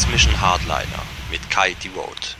Transmission Hardliner mit Kai Devote.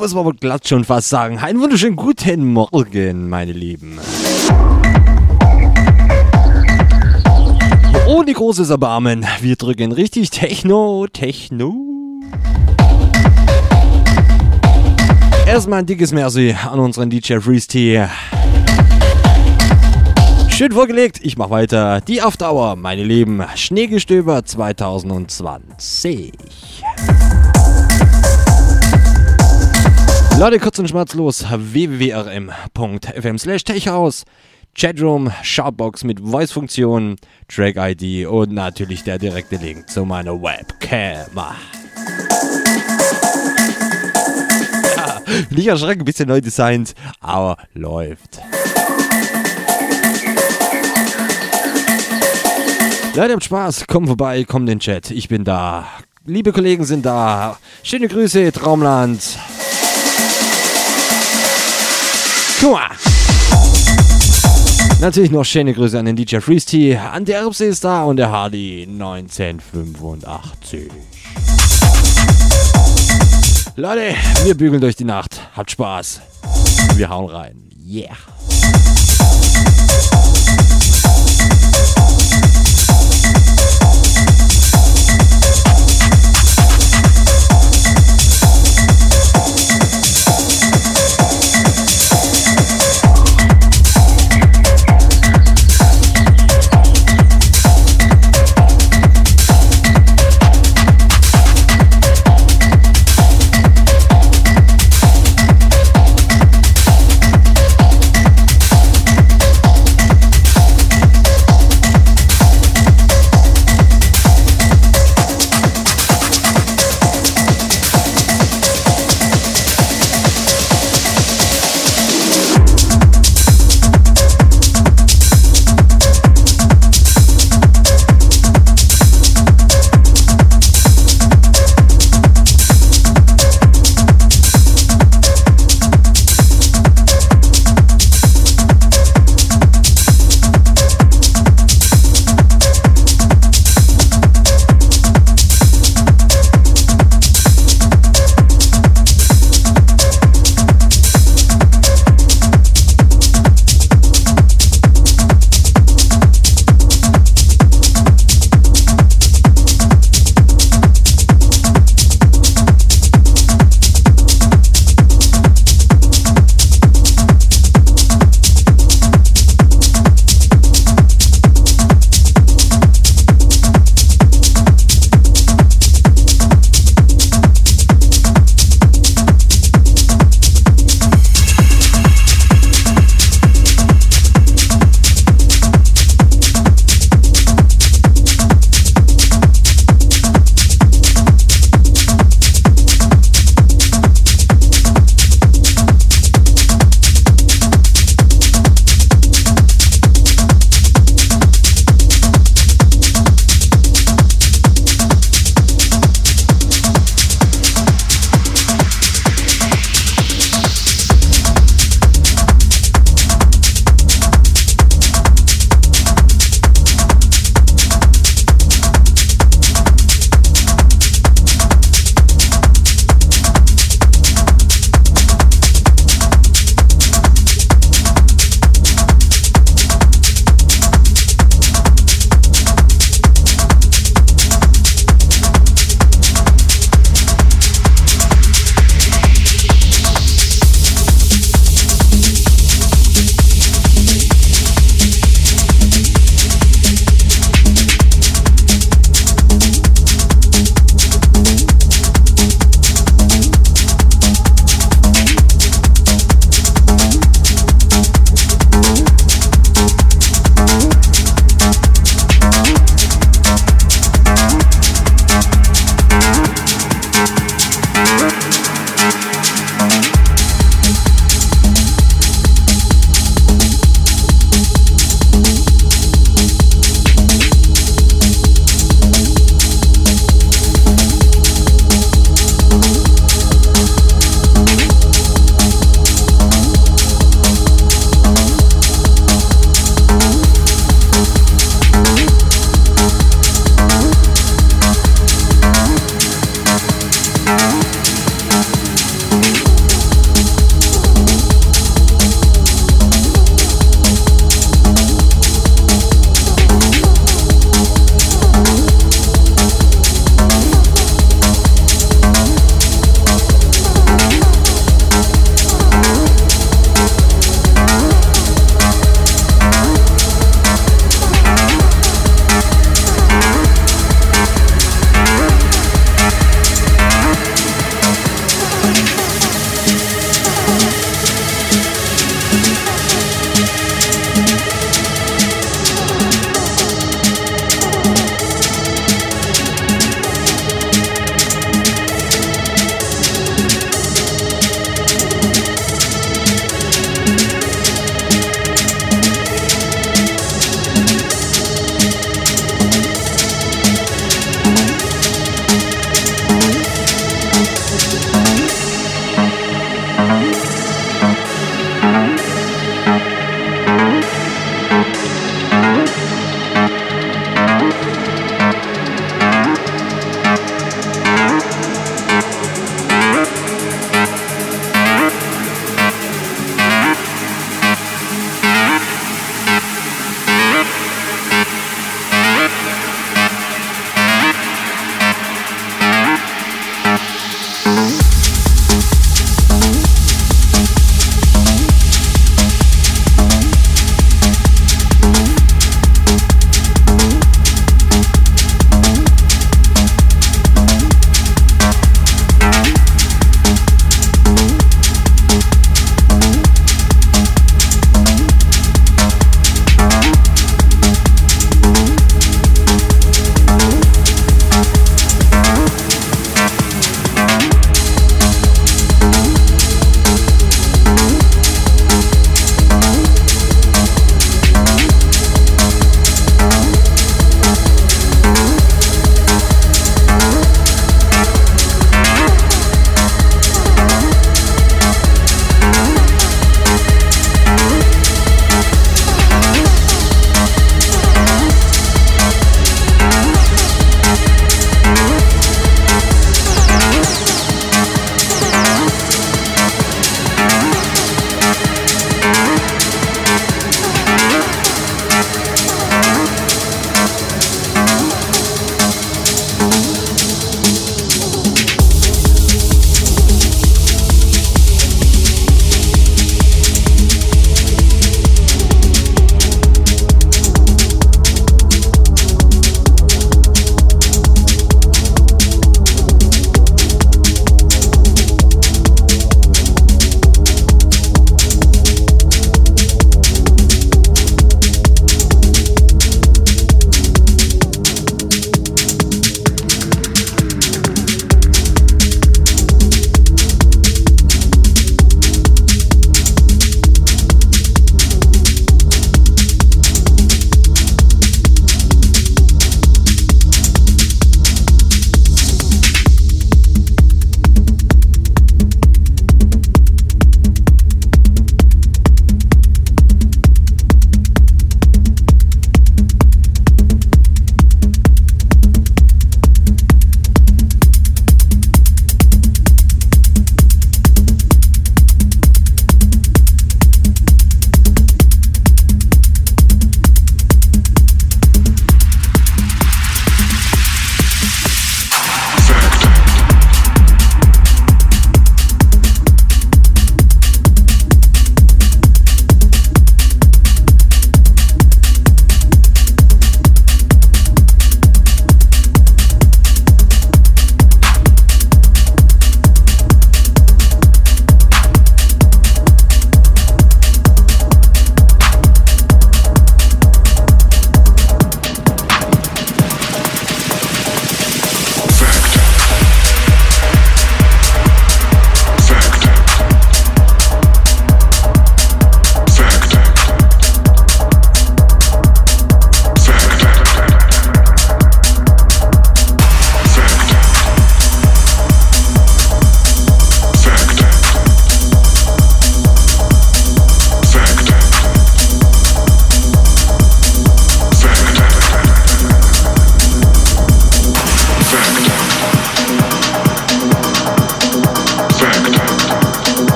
Muss man aber glatt schon fast sagen. Einen wunderschönen guten Morgen, meine Lieben. Ohne großes Erbarmen. Wir drücken richtig Techno, Techno. Erstmal ein dickes Merci an unseren DJ Freeze T. Schön vorgelegt, ich mach weiter. Die auf Dauer, meine Lieben. Schneegestöber 2020. Leute, kurz und schmerzlos www.rm.fm slash techhaus. Chatroom, Shoutbox mit Voice-Funktion, Track-ID und natürlich der direkte Link zu meiner Webcam. Ja, nicht erschrecken, bisschen neu designt, aber läuft. Leute, habt Spaß, kommt vorbei, kommt in den Chat, ich bin da. Liebe Kollegen sind da. Schöne Grüße, Traumland. Guck mal. Natürlich noch schöne Grüße an den DJ Freeze T, an der Erbse ist da und der Hardy 1985. Leute, wir bügeln durch die Nacht. Habt Spaß. Wir hauen rein. Yeah.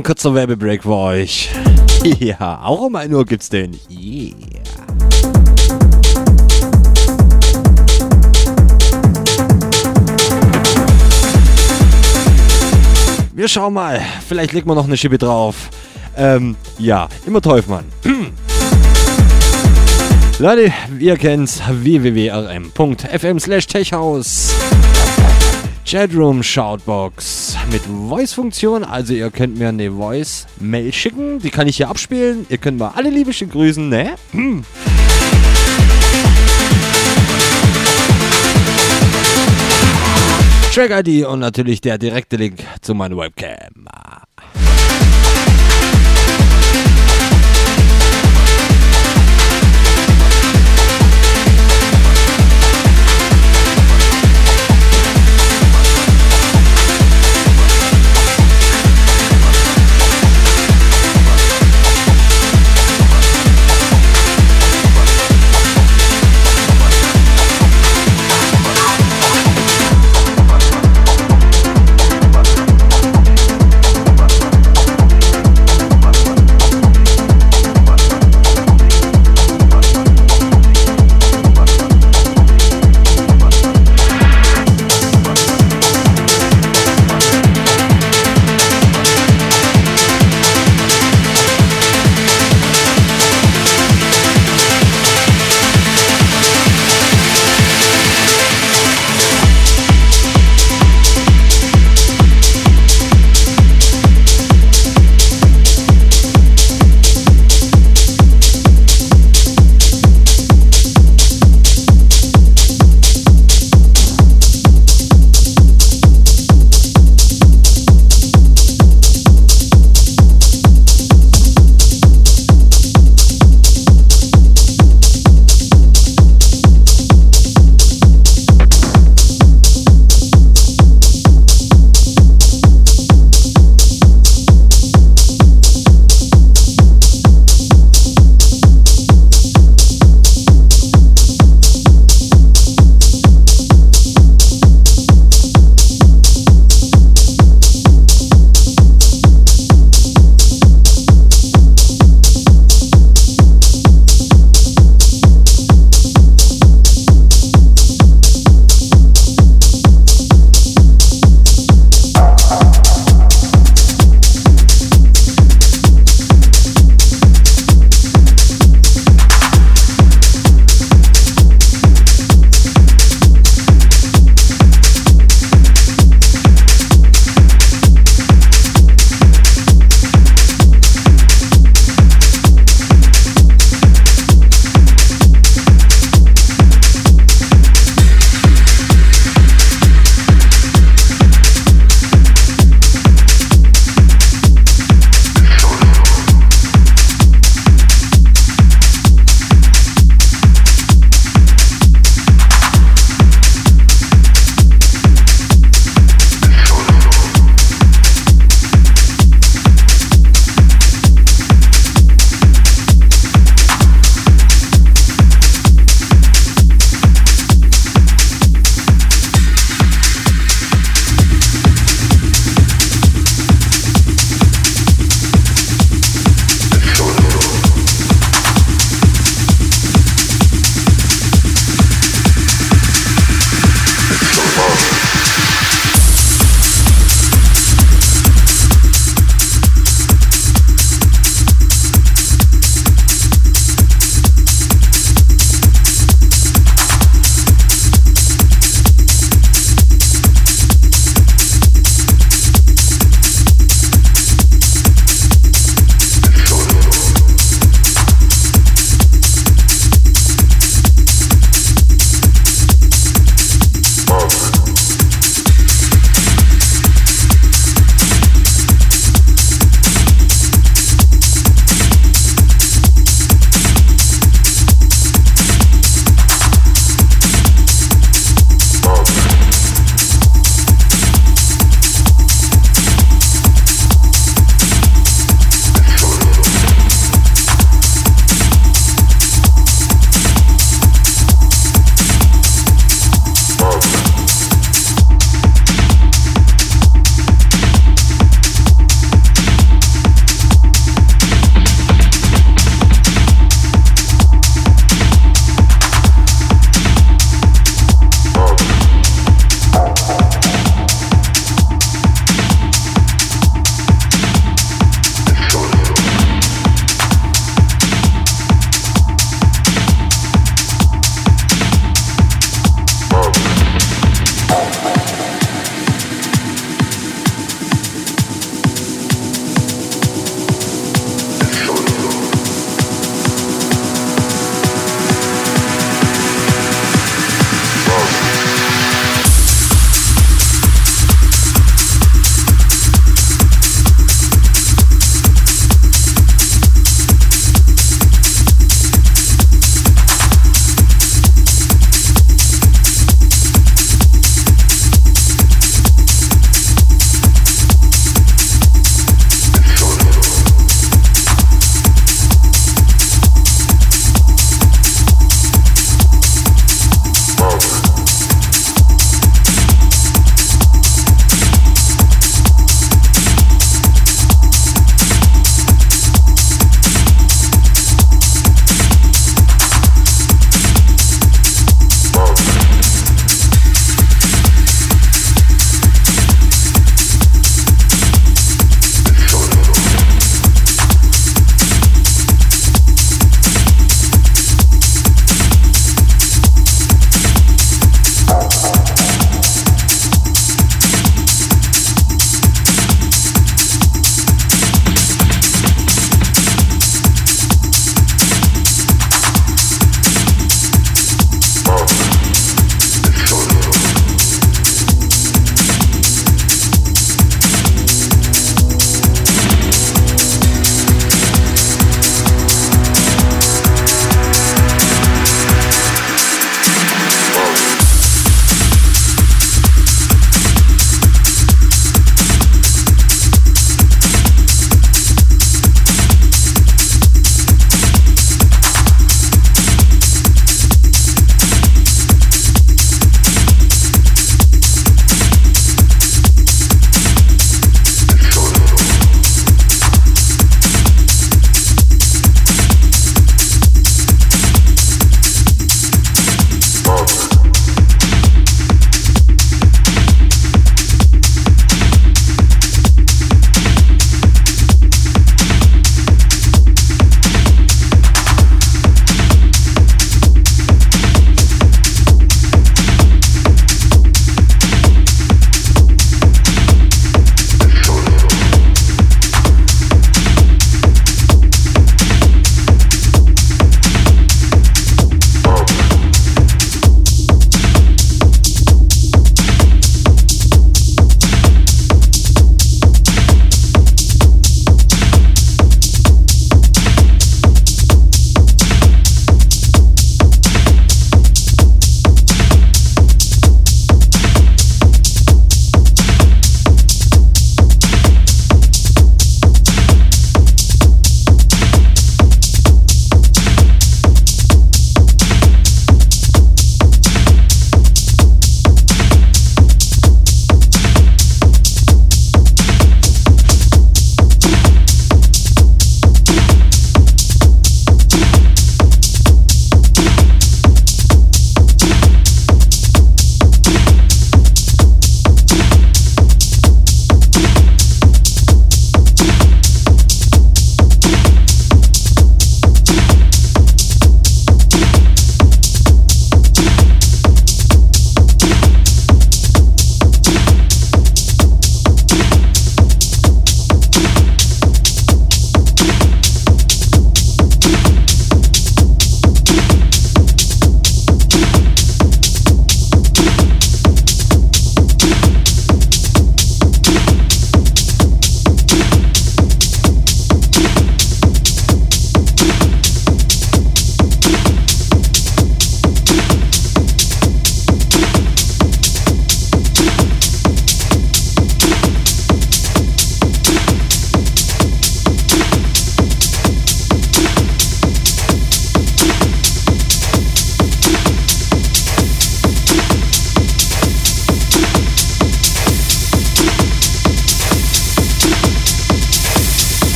Einen kurzen Werbebreak für euch. Ja, auch um 1 Uhr gibt's den. Yeah. Wir schauen mal. Vielleicht legen wir noch eine Schippe drauf. Ähm, ja, immer Teufmann. Leute, ihr kennt's www.rm.fm slash techhaus. Chatroom Shoutbox mit Voice-Funktion. Also ihr könnt mir eine Voice-Mail schicken. Die kann ich hier abspielen. Ihr könnt mal alle Liebischen grüßen, ne? Hm. Track-ID und natürlich der direkte Link zu meiner Webcam.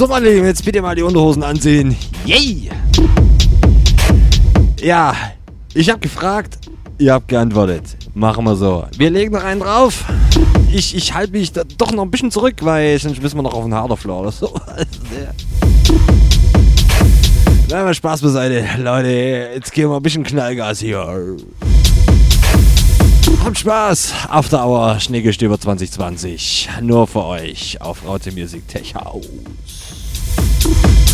So, meine Lieben, jetzt bitte mal die Unterhosen ansehen. Yay! Ja, ich habe gefragt, ihr habt geantwortet. Machen wir so. Wir legen noch einen drauf. Ich, ich halte mich da doch noch ein bisschen zurück, weil sonst müssen wir noch auf den Harderfloor oder so. Na, mal Spaß beiseite. Leute, jetzt gehen wir ein bisschen Knallgas hier. Habt Spaß. After Hour Schneegestöber 2020. Nur für euch auf Raute Music Tech House. Super.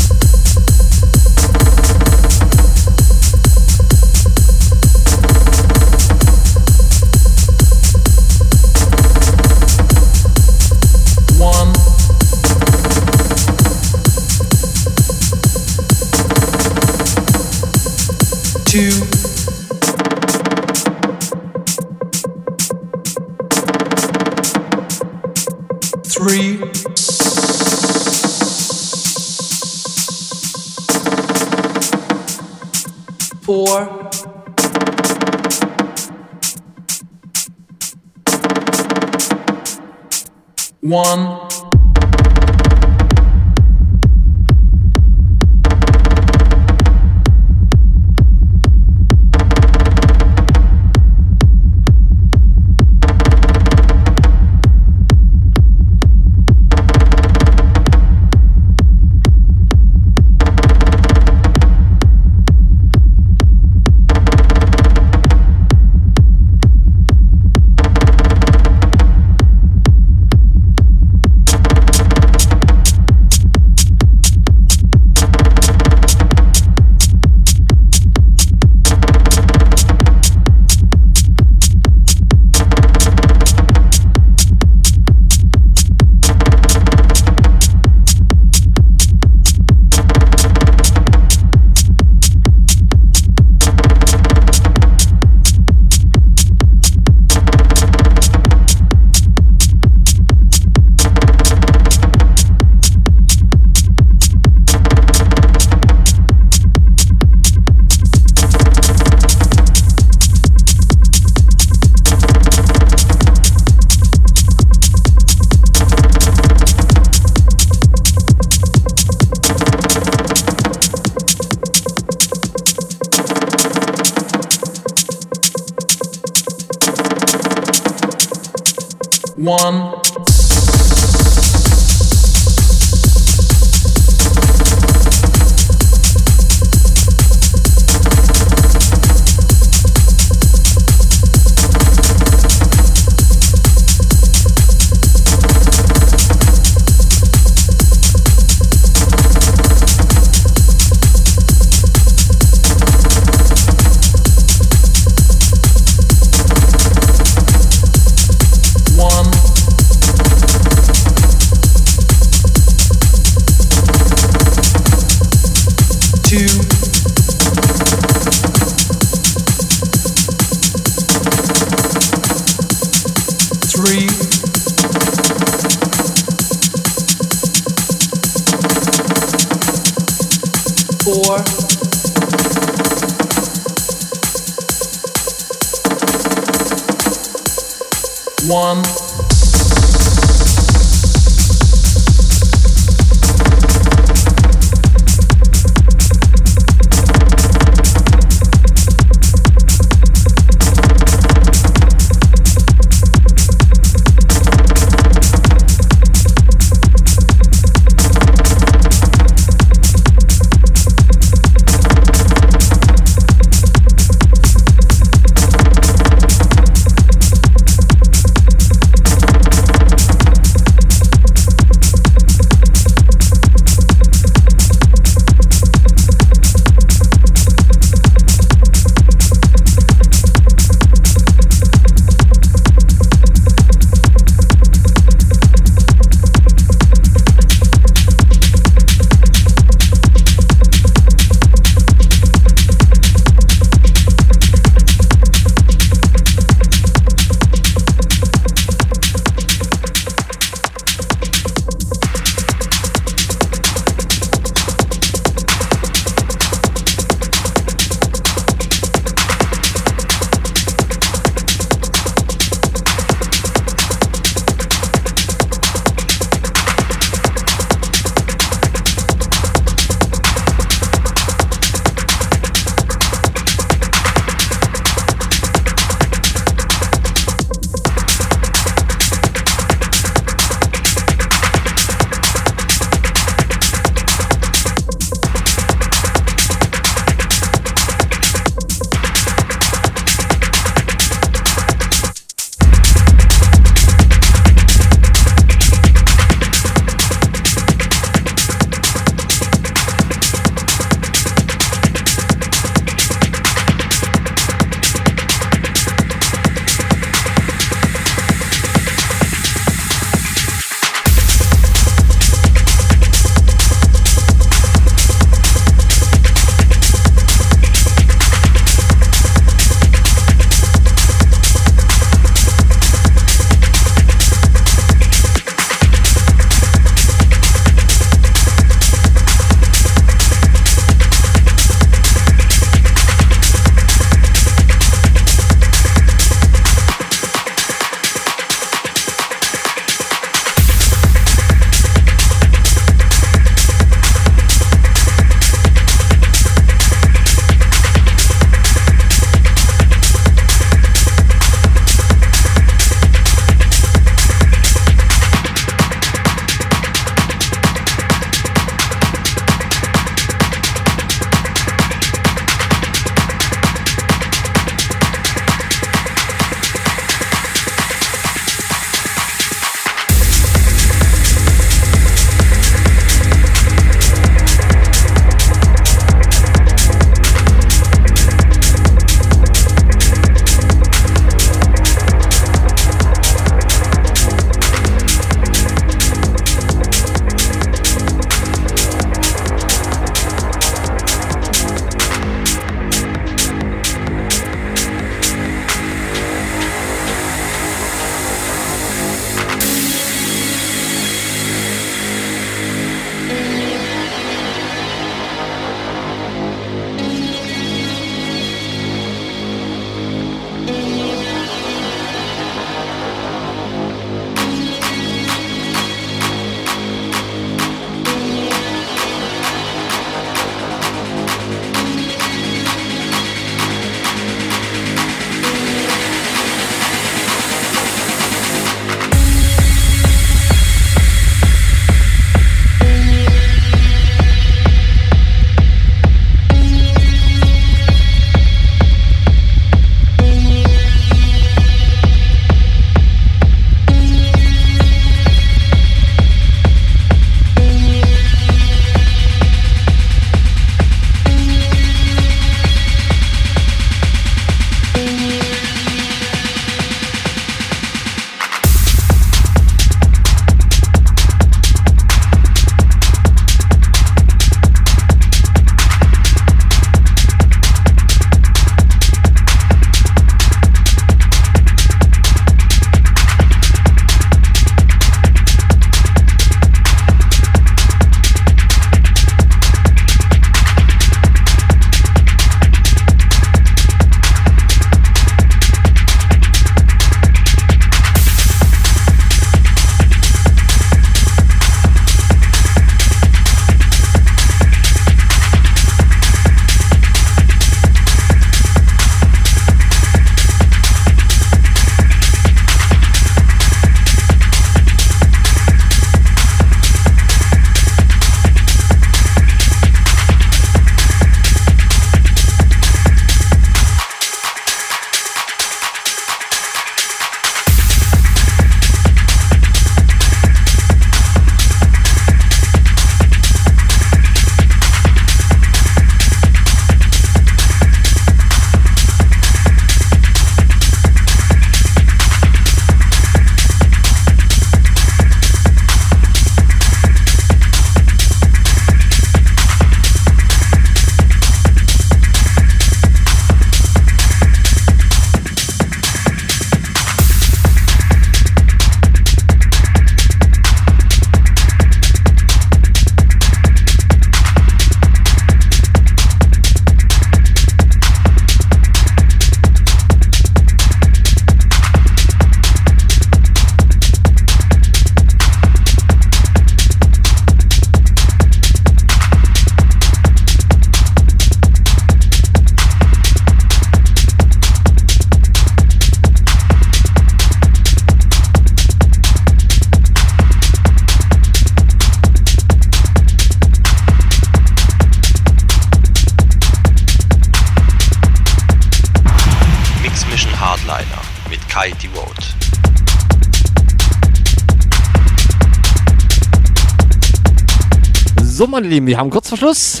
Lieben, wir haben kurz vor Schluss.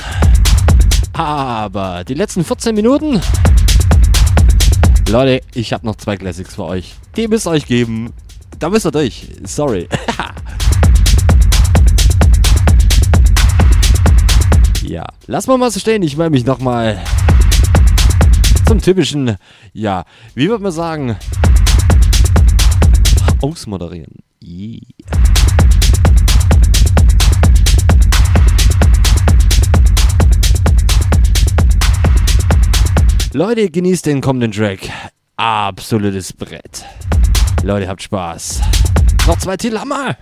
Aber die letzten 14 Minuten. Leute, ich habe noch zwei Classics für euch. Die müsst ihr euch geben. Da müsst ihr durch. Sorry. ja, lass mal mal so stehen. Ich melde mich nochmal zum typischen, ja, wie würde man sagen, ausmoderieren. Yeah. Leute, genießt den kommenden Track. Absolutes Brett. Leute, habt Spaß. Noch zwei Titel haben wir.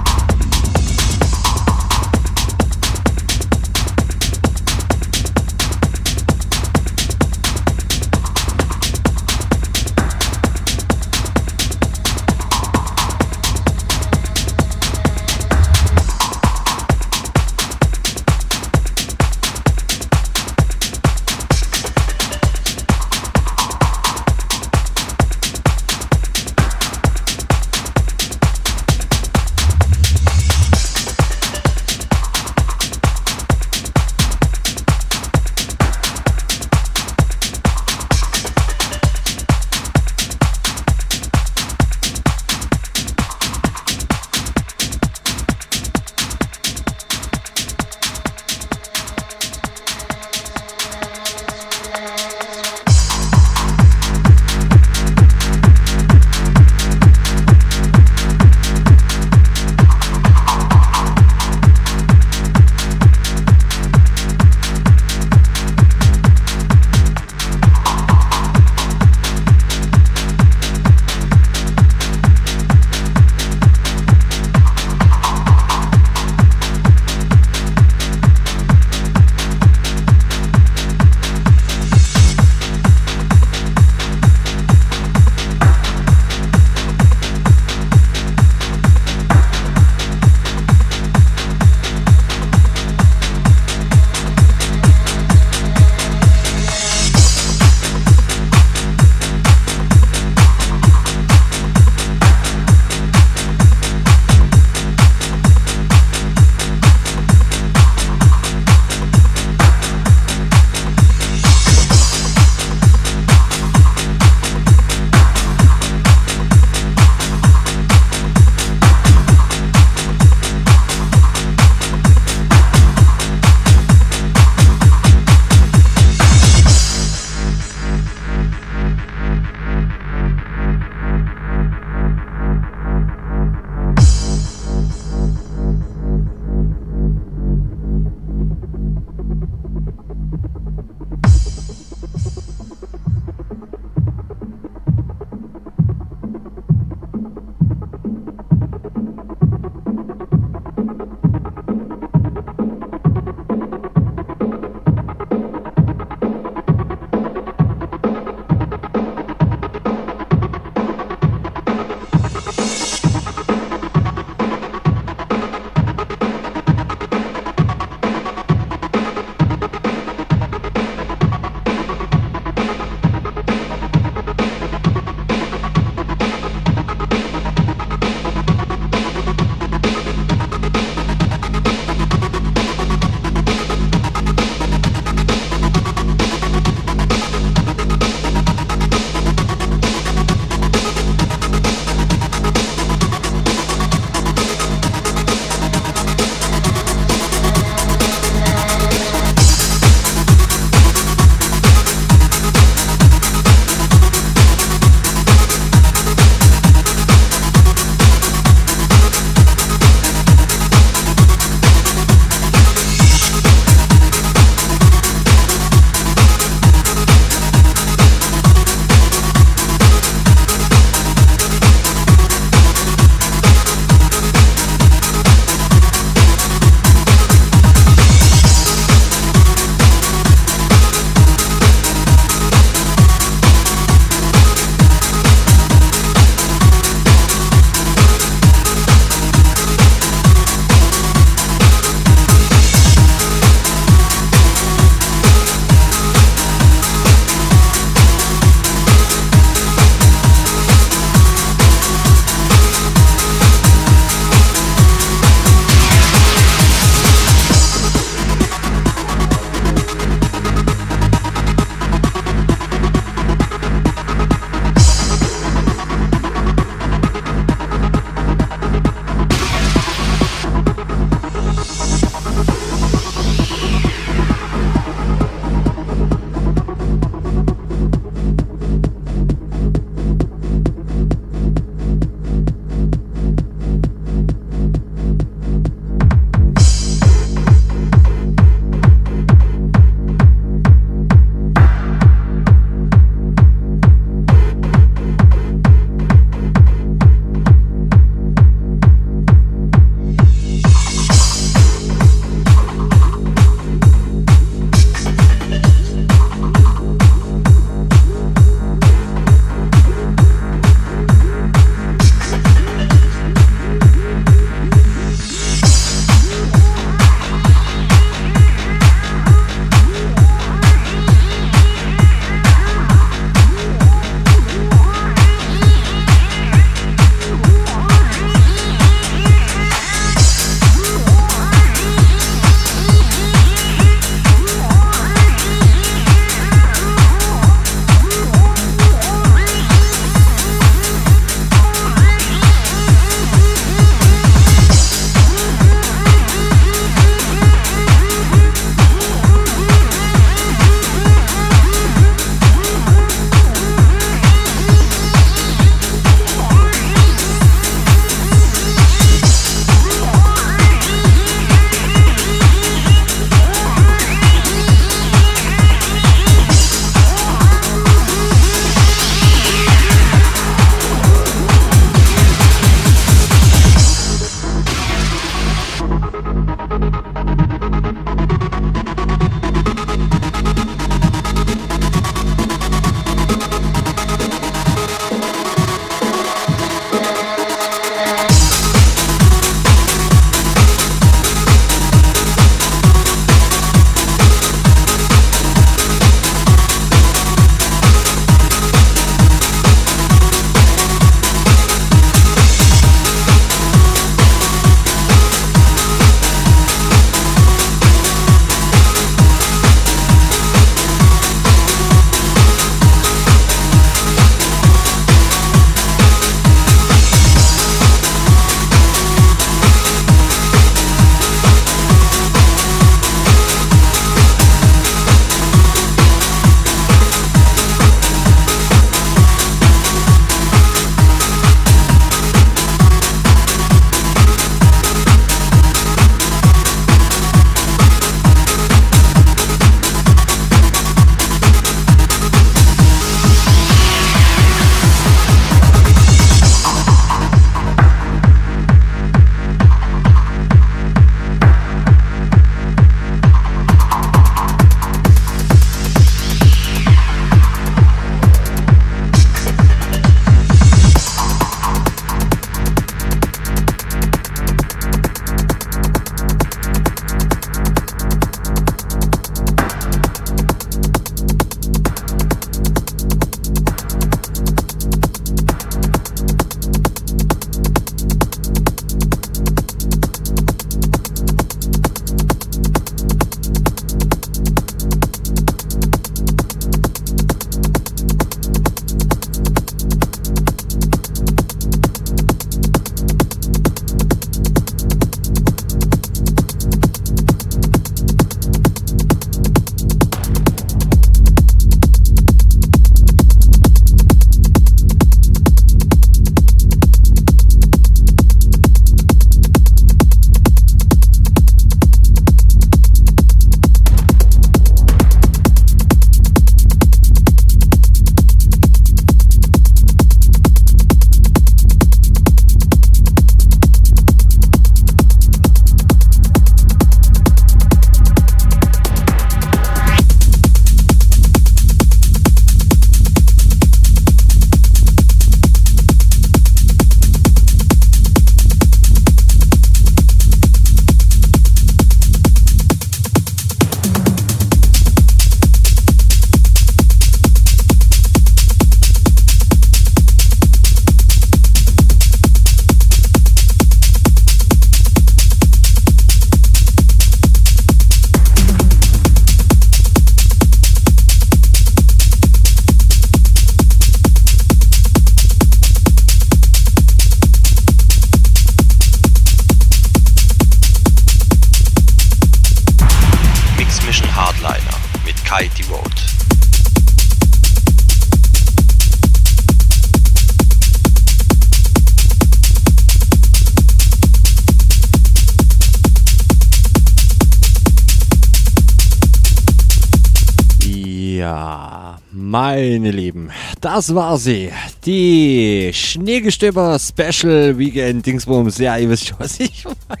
Meine Lieben, das war sie. Die Schneegestöber Special Weekend Dingsbums. Ja, ihr wisst schon, was ich meine.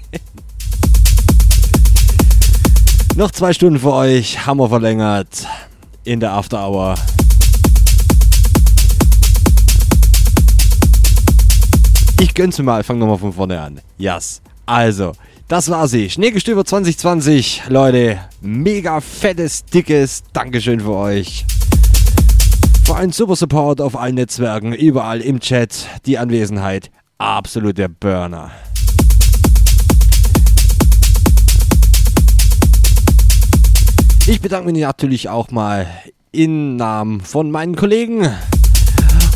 Noch zwei Stunden für euch, wir verlängert in der After Hour. Ich gönn's mir mal, fang nochmal von vorne an. Yes. Also, das war sie. Schneegestöber 2020. Leute, mega fettes, dickes Dankeschön für euch. Für einen super Support auf allen Netzwerken, überall im Chat. Die Anwesenheit, absoluter Burner. Ich bedanke mich natürlich auch mal im Namen von meinen Kollegen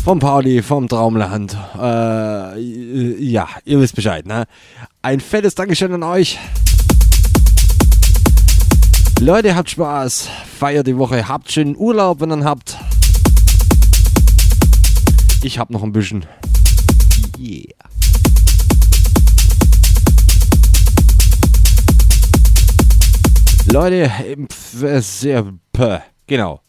vom Pauli, vom Traumland. Äh, ja, ihr wisst Bescheid, ne? Ein fettes Dankeschön an euch. Leute, habt Spaß, feiert die Woche, habt schönen Urlaub, wenn ihr habt. Ich hab noch ein bisschen. Yeah. Leute, sehr, genau.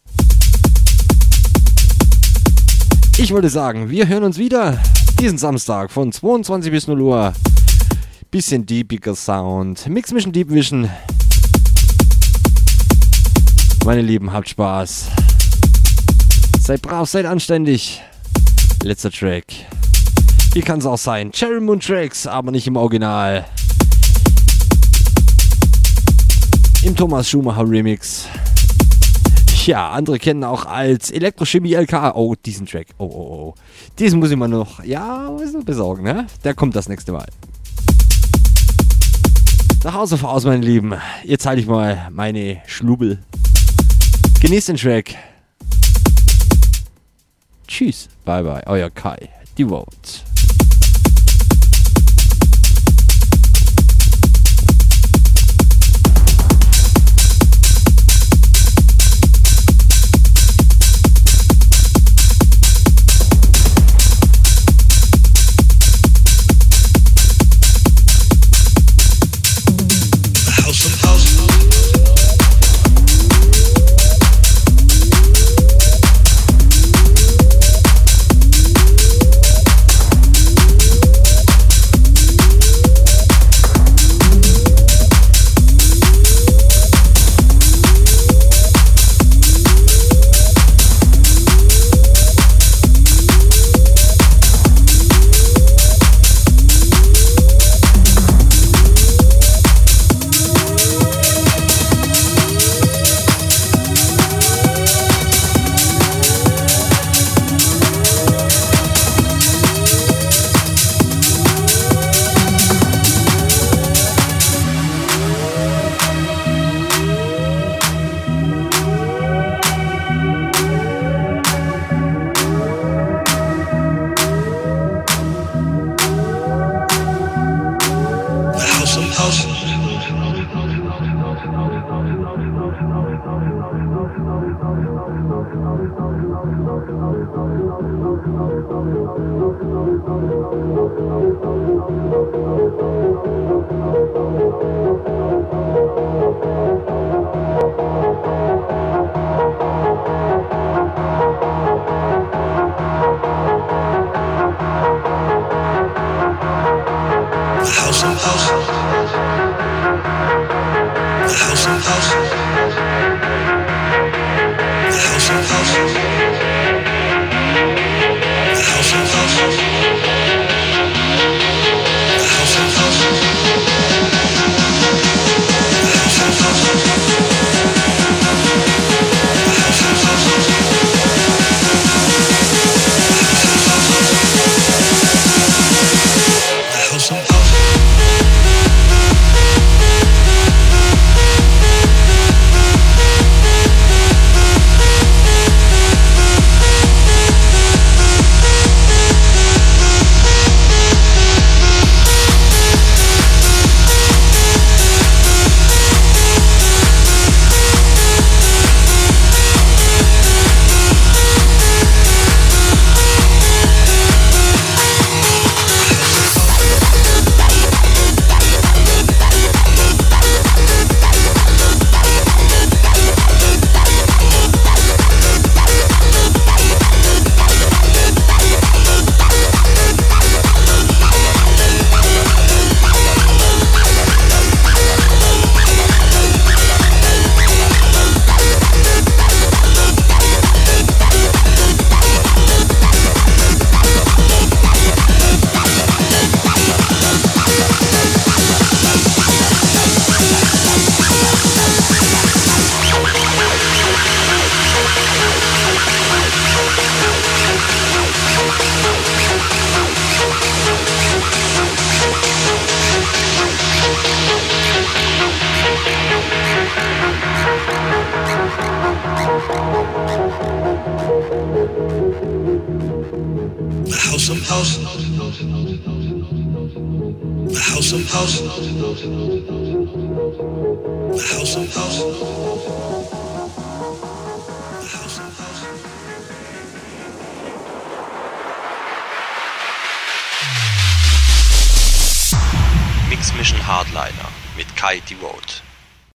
Ich wollte sagen, wir hören uns wieder diesen Samstag von 22 bis 0 Uhr. Bisschen deepiger Sound. Mix Mission Deep Vision. Meine Lieben, habt Spaß. Seid brav, seid anständig. Letzter Track. Hier kann es auch sein. Cherry Moon Tracks, aber nicht im Original. Im Thomas Schumacher Remix. Ja, andere kennen auch als Elektrochemie LK. Oh, diesen Track. Oh, oh, oh. Diesen muss ich mal noch, ja, besorgen, ne? Der kommt das nächste Mal. Nach Hause voraus, meine Lieben. Jetzt halte ich mal meine Schlubbel. Genießt den Track. Tschüss. Bye, bye. Euer Kai. Die Vote.